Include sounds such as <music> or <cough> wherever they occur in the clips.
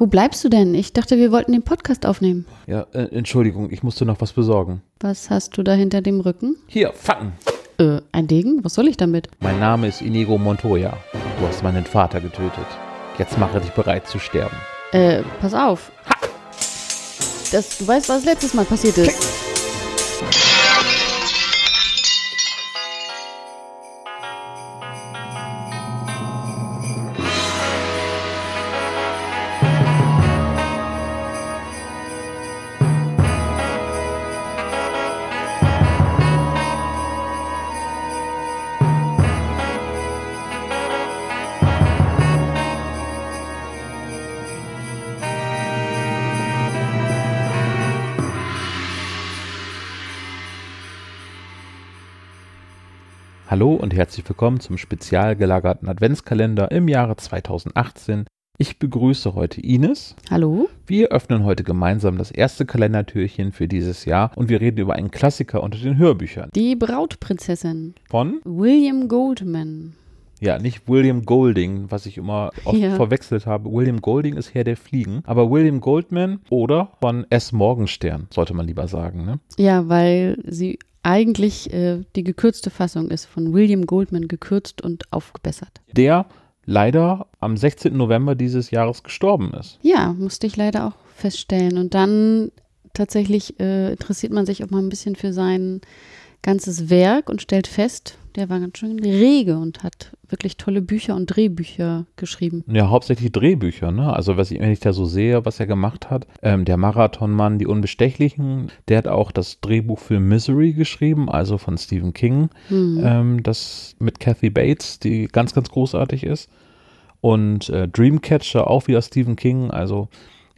Wo bleibst du denn? Ich dachte, wir wollten den Podcast aufnehmen. Ja, äh, Entschuldigung, ich musste noch was besorgen. Was hast du da hinter dem Rücken? Hier, Facken. Äh, ein Degen? Was soll ich damit? Mein Name ist Inigo Montoya. Du hast meinen Vater getötet. Jetzt mache dich bereit zu sterben. Äh, pass auf. Das, du weißt, was letztes Mal passiert ist. Hallo und herzlich willkommen zum spezial gelagerten Adventskalender im Jahre 2018. Ich begrüße heute Ines. Hallo? Wir öffnen heute gemeinsam das erste Kalendertürchen für dieses Jahr und wir reden über einen Klassiker unter den Hörbüchern. Die Brautprinzessin. Von? William Goldman. Ja, nicht William Golding, was ich immer oft Ja. verwechselt habe. William Golding ist Herr der Fliegen, aber William Goldman oder von S. Morgenstern, sollte man lieber sagen, ne? Ja, weil sie eigentlich äh, die gekürzte Fassung ist, von William Goldman gekürzt und aufgebessert. Der leider am 16. November dieses Jahres gestorben ist. Ja, musste ich leider auch feststellen. Und dann tatsächlich äh, interessiert man sich auch mal ein bisschen für sein ganzes Werk und stellt fest, der war ganz schön rege und hat wirklich tolle Bücher und Drehbücher geschrieben. Ja, hauptsächlich Drehbücher, ne? Also was ich, wenn ich da so sehe, was er gemacht hat, ähm, der Marathonmann, die Unbestechlichen, der hat auch das Drehbuch für Misery geschrieben, also von Stephen King, Hm. ähm, das mit Kathy Bates, die ganz, ganz großartig ist. Und äh, Dreamcatcher auch wieder Stephen King, also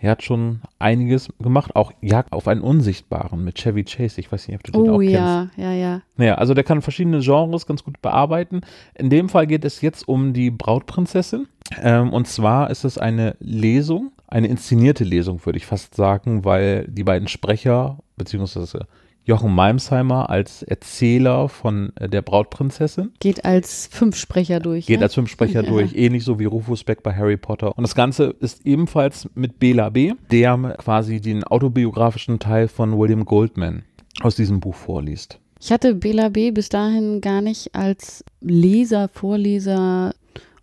er hat schon einiges gemacht, auch Jagd auf einen Unsichtbaren mit Chevy Chase. Ich weiß nicht, ob du den auch Oh kennst. ja, ja, ja. Naja, also der kann verschiedene Genres ganz gut bearbeiten. In dem Fall geht es jetzt um die Brautprinzessin. Ähm, und zwar ist es eine Lesung, eine inszenierte Lesung, würde ich fast sagen, weil die beiden Sprecher, beziehungsweise Jochen Malmsheimer als Erzähler von äh, der Brautprinzessin, Geht als Fünfsprecher durch. geht ne? als Filmsprecher <laughs> Ja. durch, ähnlich so wie Rufus Beck bei Harry Potter. Und das Ganze ist ebenfalls mit Bela B., der quasi den autobiografischen Teil von William Goldman aus diesem Buch vorliest. Ich hatte Bela B. bis dahin gar nicht als Leser, Vorleser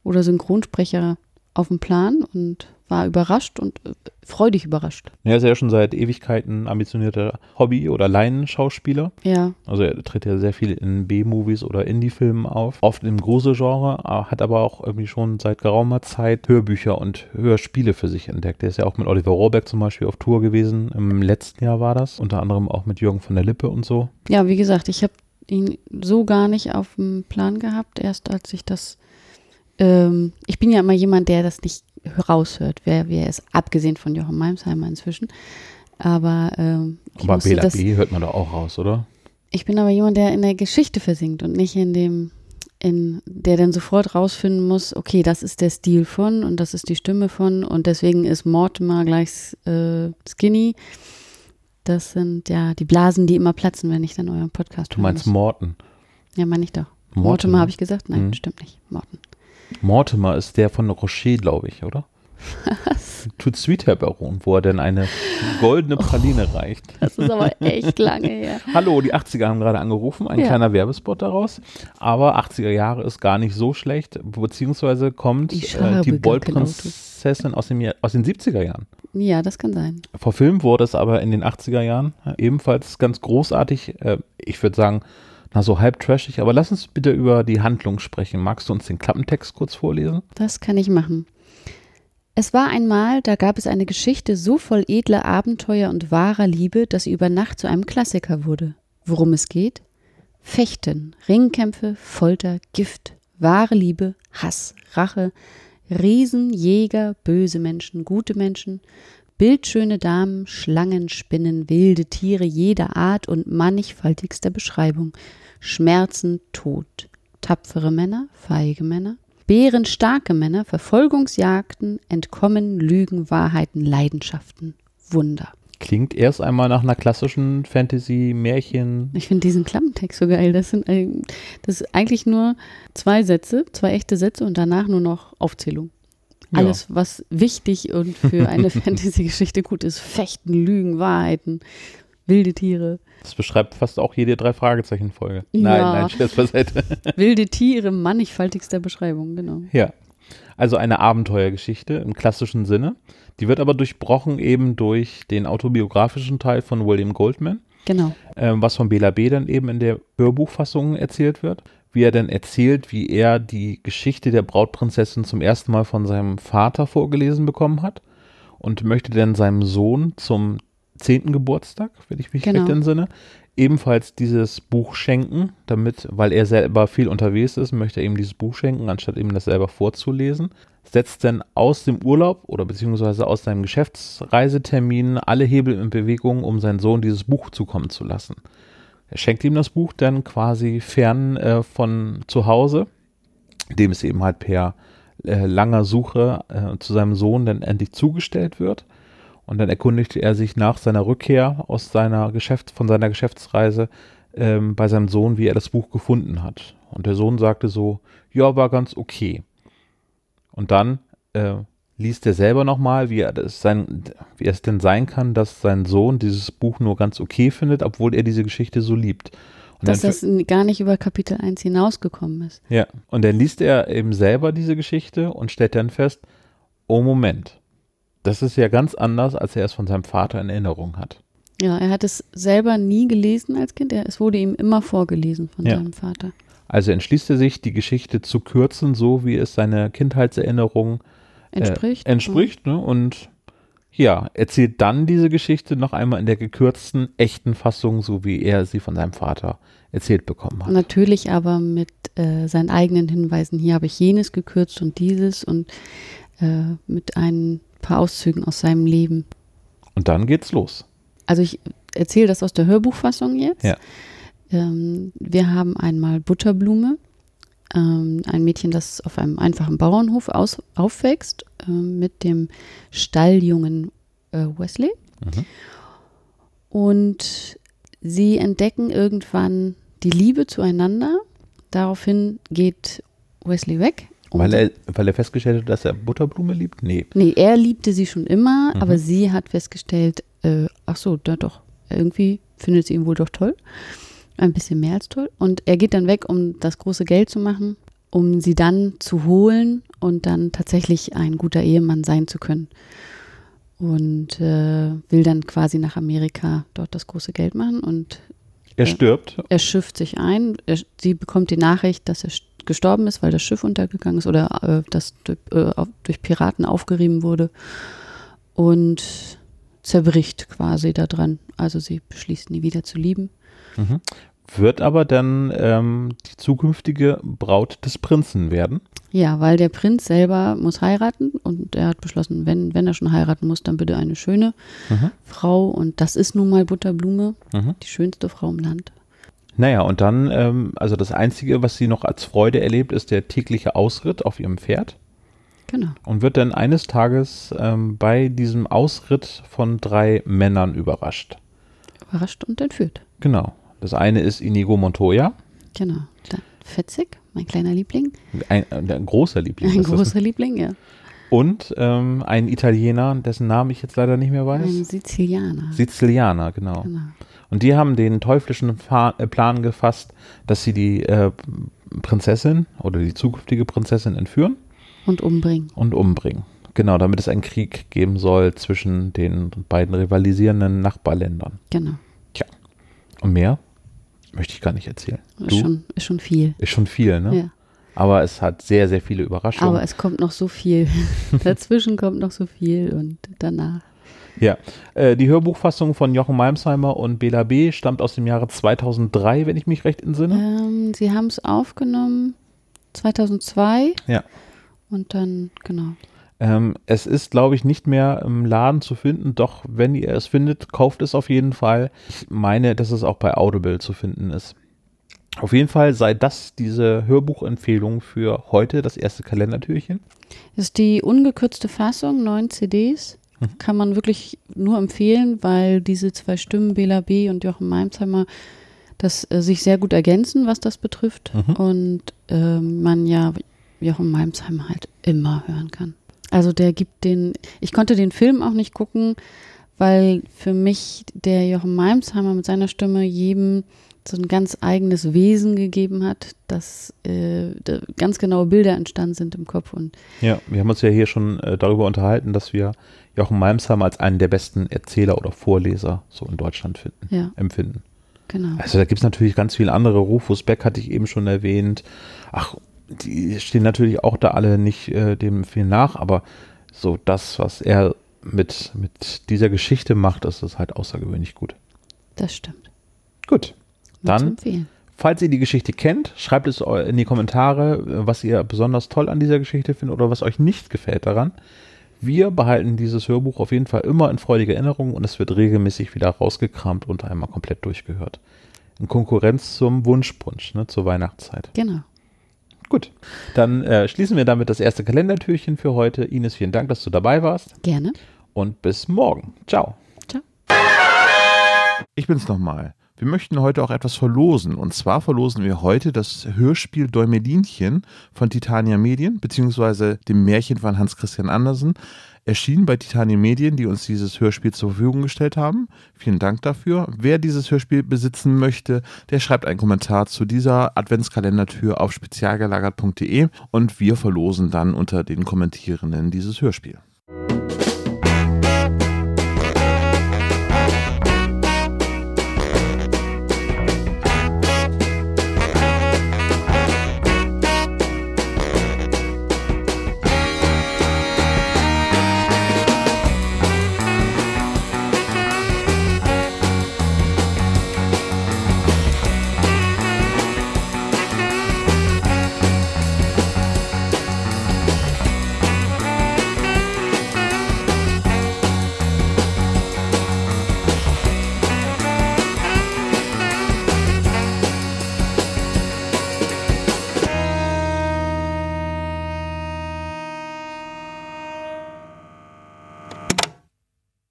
oder Synchronsprecher auf dem Plan und war überrascht und äh, freudig überrascht. Er ist ja schon seit Ewigkeiten ambitionierter Hobby- oder Laienschauspieler. Ja, Also er tritt ja sehr viel in B-Movies oder Indie-Filmen auf. Oft im Gruselgenre, äh, hat aber auch irgendwie schon seit geraumer Zeit Hörbücher und Hörspiele für sich entdeckt. Er ist ja auch mit Oliver Rohrbeck zum Beispiel auf Tour gewesen. Im letzten Jahr war das. Unter anderem auch mit Jürgen von der Lippe und so. ja, wie gesagt, ich habe ihn so gar nicht auf dem Plan gehabt, erst als ich das, ähm, ich bin ja immer jemand, der das nicht raushört, wer wer ist, abgesehen von Jochen Malmsheimer inzwischen. Aber ähm, Aber musste Bela das, B. hört man doch auch raus, oder? ich bin aber jemand, der in der Geschichte versinkt und nicht in dem, in der dann sofort rausfinden muss, okay, das ist der Stil von und das ist die Stimme von und deswegen ist Mortimer gleich äh, skinny. Das sind ja die Blasen, die immer platzen, wenn ich dann euren Podcast Du meinst Morten. Ja, meine ich doch. Mortimer. Mortimer habe ich gesagt? Nein, Mhm. stimmt nicht. Morten. Mortimer ist der von Rocher, glaube ich, oder? Was? Tut Sweet Herr Baron, wo er denn eine goldene Praline reicht. Das ist aber echt lange her. <laughs> Hallo, die 80er haben gerade angerufen, ein Ja. kleiner Werbespot daraus. Aber 80er Jahre ist gar nicht so schlecht, beziehungsweise kommt Ich äh, die gar Boldprinzessin aus, dem aus den 70er Jahren. Ja, das kann sein. Verfilmt wurde es aber in den 80er Jahren ebenfalls ganz großartig. Äh, ich würde sagen, na so halb trashig, aber lass uns bitte über die Handlung sprechen. Magst du uns den Klappentext kurz vorlesen? Das kann ich machen. Es war einmal, da gab es eine Geschichte so voll edler Abenteuer und wahrer Liebe, dass sie über Nacht zu einem Klassiker wurde. Worum es geht? Fechten, Ringkämpfe, Folter, Gift, wahre Liebe, Hass, Rache, Riesen, Jäger, böse Menschen, gute Menschen, bildschöne Damen, Schlangen, Spinnen, wilde Tiere jeder Art und mannigfaltigster Beschreibung, Schmerzen, Tod, tapfere Männer, feige Männer, bärenstarke Männer, Verfolgungsjagden, Entkommen, Lügen, Wahrheiten, Leidenschaften, Wunder. Klingt erst einmal nach einer klassischen Fantasy-Märchen. Ich finde diesen Klappentext so geil. Das sind das ist eigentlich nur zwei Sätze, zwei echte Sätze und danach nur noch Aufzählung. Ja. Alles, was wichtig und für eine <laughs> Fantasy-Geschichte gut ist. Fechten, Lügen, Wahrheiten, wilde Tiere. Das beschreibt fast auch jede drei Fragezeichen-Folge. Ja. Nein, nein, Scherz beiseite. <laughs> Wilde Tiere, mannigfaltigster Beschreibung, genau. Ja. Also eine Abenteuergeschichte im klassischen Sinne. Die wird aber durchbrochen eben durch den autobiografischen Teil von William Goldman, Genau. ähm, was von Bela B. dann eben in der Hörbuchfassung erzählt wird. Wie er dann erzählt, wie er die Geschichte der Brautprinzessin zum ersten Mal von seinem Vater vorgelesen bekommen hat und möchte dann seinem Sohn zum zehnten Geburtstag, wenn ich mich Genau. recht entsinne, ebenfalls dieses Buch schenken, damit, weil er selber viel unterwegs ist, möchte er ihm dieses Buch schenken, anstatt ihm das selber vorzulesen. Setzt dann aus dem Urlaub oder beziehungsweise aus seinem Geschäftsreisetermin alle Hebel in Bewegung, um seinen Sohn dieses Buch zukommen zu lassen. Er schenkt ihm das Buch dann quasi fern äh, von zu Hause, dem es eben halt per äh, langer Suche äh, zu seinem Sohn dann endlich zugestellt wird. Und dann erkundigte er sich nach seiner Rückkehr aus seiner Geschäft, von seiner Geschäftsreise ähm, bei seinem Sohn, wie er das Buch gefunden hat. Und der Sohn sagte so, ja, war ganz okay. Und dann äh, liest er selber nochmal, wie er das sein, wie es denn sein kann, dass sein Sohn dieses Buch nur ganz okay findet, obwohl er diese Geschichte so liebt. Und Dass das gar nicht über Kapitel 1 hinausgekommen ist. ja, und dann liest er eben selber diese Geschichte und stellt dann fest, oh Moment, das ist ja ganz anders, als er es von seinem Vater in Erinnerung hat. Ja, er hat es selber nie gelesen als Kind. Er, es wurde ihm immer vorgelesen von Ja. seinem Vater. Also entschließt er sich, die Geschichte zu kürzen, so wie es seiner Kindheitserinnerung Entspricht. Äh, entspricht, ne? Und ja, erzählt dann diese Geschichte noch einmal in der gekürzten, echten Fassung, so wie er sie von seinem Vater erzählt bekommen hat. Natürlich aber mit äh, seinen eigenen Hinweisen. Hier habe ich jenes gekürzt und dieses und äh, mit ein paar Auszügen aus seinem Leben. Und dann geht's los. Also ich erzähle das aus der Hörbuchfassung jetzt. Ja. Ähm, wir haben einmal Butterblume, ähm, ein Mädchen, das auf einem einfachen Bauernhof aus, aufwächst, ähm, mit dem Stalljungen äh, Wesley. Mhm. Und sie entdecken irgendwann die Liebe zueinander. Daraufhin geht Wesley weg. Und- Weil er, weil er festgestellt hat, dass er Butterblume liebt? Nee. Nee, er liebte sie schon immer, Mhm. aber sie hat festgestellt, äh, ach so, da doch, irgendwie findet sie ihn wohl doch toll. Ein bisschen mehr als toll. Und er geht dann weg, um das große Geld zu machen, um sie dann zu holen und dann tatsächlich ein guter Ehemann sein zu können. Und äh, will dann quasi nach Amerika dort das große Geld machen und Er Ja. stirbt. er schifft sich ein. Er, sie bekommt die Nachricht, dass er st- gestorben ist, weil das Schiff untergegangen ist oder äh, das durch, äh, durch Piraten aufgerieben wurde und zerbricht quasi daran. Also sie beschließt nie wieder zu lieben. Mhm. Wird aber dann ähm, die zukünftige Braut des Prinzen werden. Ja, weil der Prinz selber muss heiraten und er hat beschlossen, wenn, wenn er schon heiraten muss, dann bitte eine schöne Mhm. Frau und das ist nun mal Butterblume, Mhm. die schönste Frau im Land. Naja, und dann, ähm, also das Einzige, was sie noch als Freude erlebt, ist der tägliche Ausritt auf ihrem Pferd. Genau. und wird dann eines Tages ähm, bei diesem Ausritt von drei Männern überrascht. Überrascht und entführt. Genau. Das eine ist Inigo Montoya, Genau. Dann Fetzig, mein kleiner Liebling. ein, ein großer Liebling. Ein großer Liebling, ja. Und ähm, ein Italiener, dessen Namen ich jetzt leider nicht mehr Ein weiß. Sizilianer. Sizilianer, genau. genau. Und die haben den teuflischen äh, Plan gefasst, dass sie die äh, Prinzessin oder die zukünftige Prinzessin entführen Und umbringen. und umbringen. Genau, damit es einen Krieg geben soll zwischen den beiden rivalisierenden Nachbarländern. Genau. Und mehr möchte ich gar nicht erzählen. Ist Du? schon, ist schon viel. Ist schon viel, ne? Ja. Aber es hat sehr, sehr viele Überraschungen. Aber es kommt noch so viel. <laughs> Dazwischen kommt noch so viel und danach. Ja. Äh, die Hörbuchfassung von Jochen Malmsheimer und Bela B. stammt aus dem Jahre 2003, wenn ich mich recht entsinne. Ähm, sie haben es aufgenommen 2002 Ja. und dann, genau. Ähm, es ist, glaube ich, nicht mehr im Laden zu finden. Doch wenn ihr es findet, kauft es auf jeden Fall. Ich meine, dass es auch bei Audible zu finden ist. Auf jeden Fall sei das diese Hörbuchempfehlung für heute, das erste Kalendertürchen. Das ist die ungekürzte Fassung, neun CDs. Mhm. Kann man wirklich nur empfehlen, weil diese zwei Stimmen, Bela B. und Jochen Malmsheimer, das äh, sich sehr gut ergänzen, was das betrifft. Mhm. Und ähm, man ja Jochen Malmsheimer halt immer hören kann. Also der gibt den, ich konnte den Film auch nicht gucken, weil für mich der Jochen Malmsheimer mit seiner Stimme jedem so ein ganz eigenes Wesen gegeben hat, dass äh, da ganz genaue Bilder entstanden sind im Kopf. Und Ja, wir haben uns ja hier schon äh, darüber unterhalten, dass wir Jochen Malmsheimer als einen der besten Erzähler oder Vorleser so in Deutschland finden, ja, empfinden. genau. Also da gibt es natürlich ganz viele andere. Rufus Beck hatte ich eben schon erwähnt. Ach, die stehen natürlich auch da alle nicht äh, dem viel nach, aber so das, was er mit, mit dieser Geschichte macht, das ist halt außergewöhnlich gut. Das stimmt. Gut. Dann, falls ihr die Geschichte kennt, schreibt es in die Kommentare, was ihr besonders toll an dieser Geschichte findet oder was euch nicht gefällt daran. Wir behalten dieses Hörbuch auf jeden Fall immer in freudiger Erinnerung und es wird regelmäßig wieder rausgekramt und einmal komplett durchgehört. In Konkurrenz zum Wunschpunsch, ne, zur Weihnachtszeit. Genau. Gut, dann äh, schließen wir damit das erste Kalendertürchen für heute. Ines, vielen Dank, dass du dabei warst Gerne. und bis morgen. Ciao. Ciao. Ich bin's nochmal. Wir möchten heute auch etwas verlosen. Und zwar verlosen wir heute das Hörspiel Däumelinchen von Titania Medien, beziehungsweise dem Märchen von Hans Christian Andersen. Erschienen bei Titania Medien, die uns dieses Hörspiel zur Verfügung gestellt haben. Vielen Dank dafür. Wer dieses Hörspiel besitzen möchte, der schreibt einen Kommentar zu dieser Adventskalendertür auf spezialgelagert.de und wir verlosen dann unter den Kommentierenden dieses Hörspiel.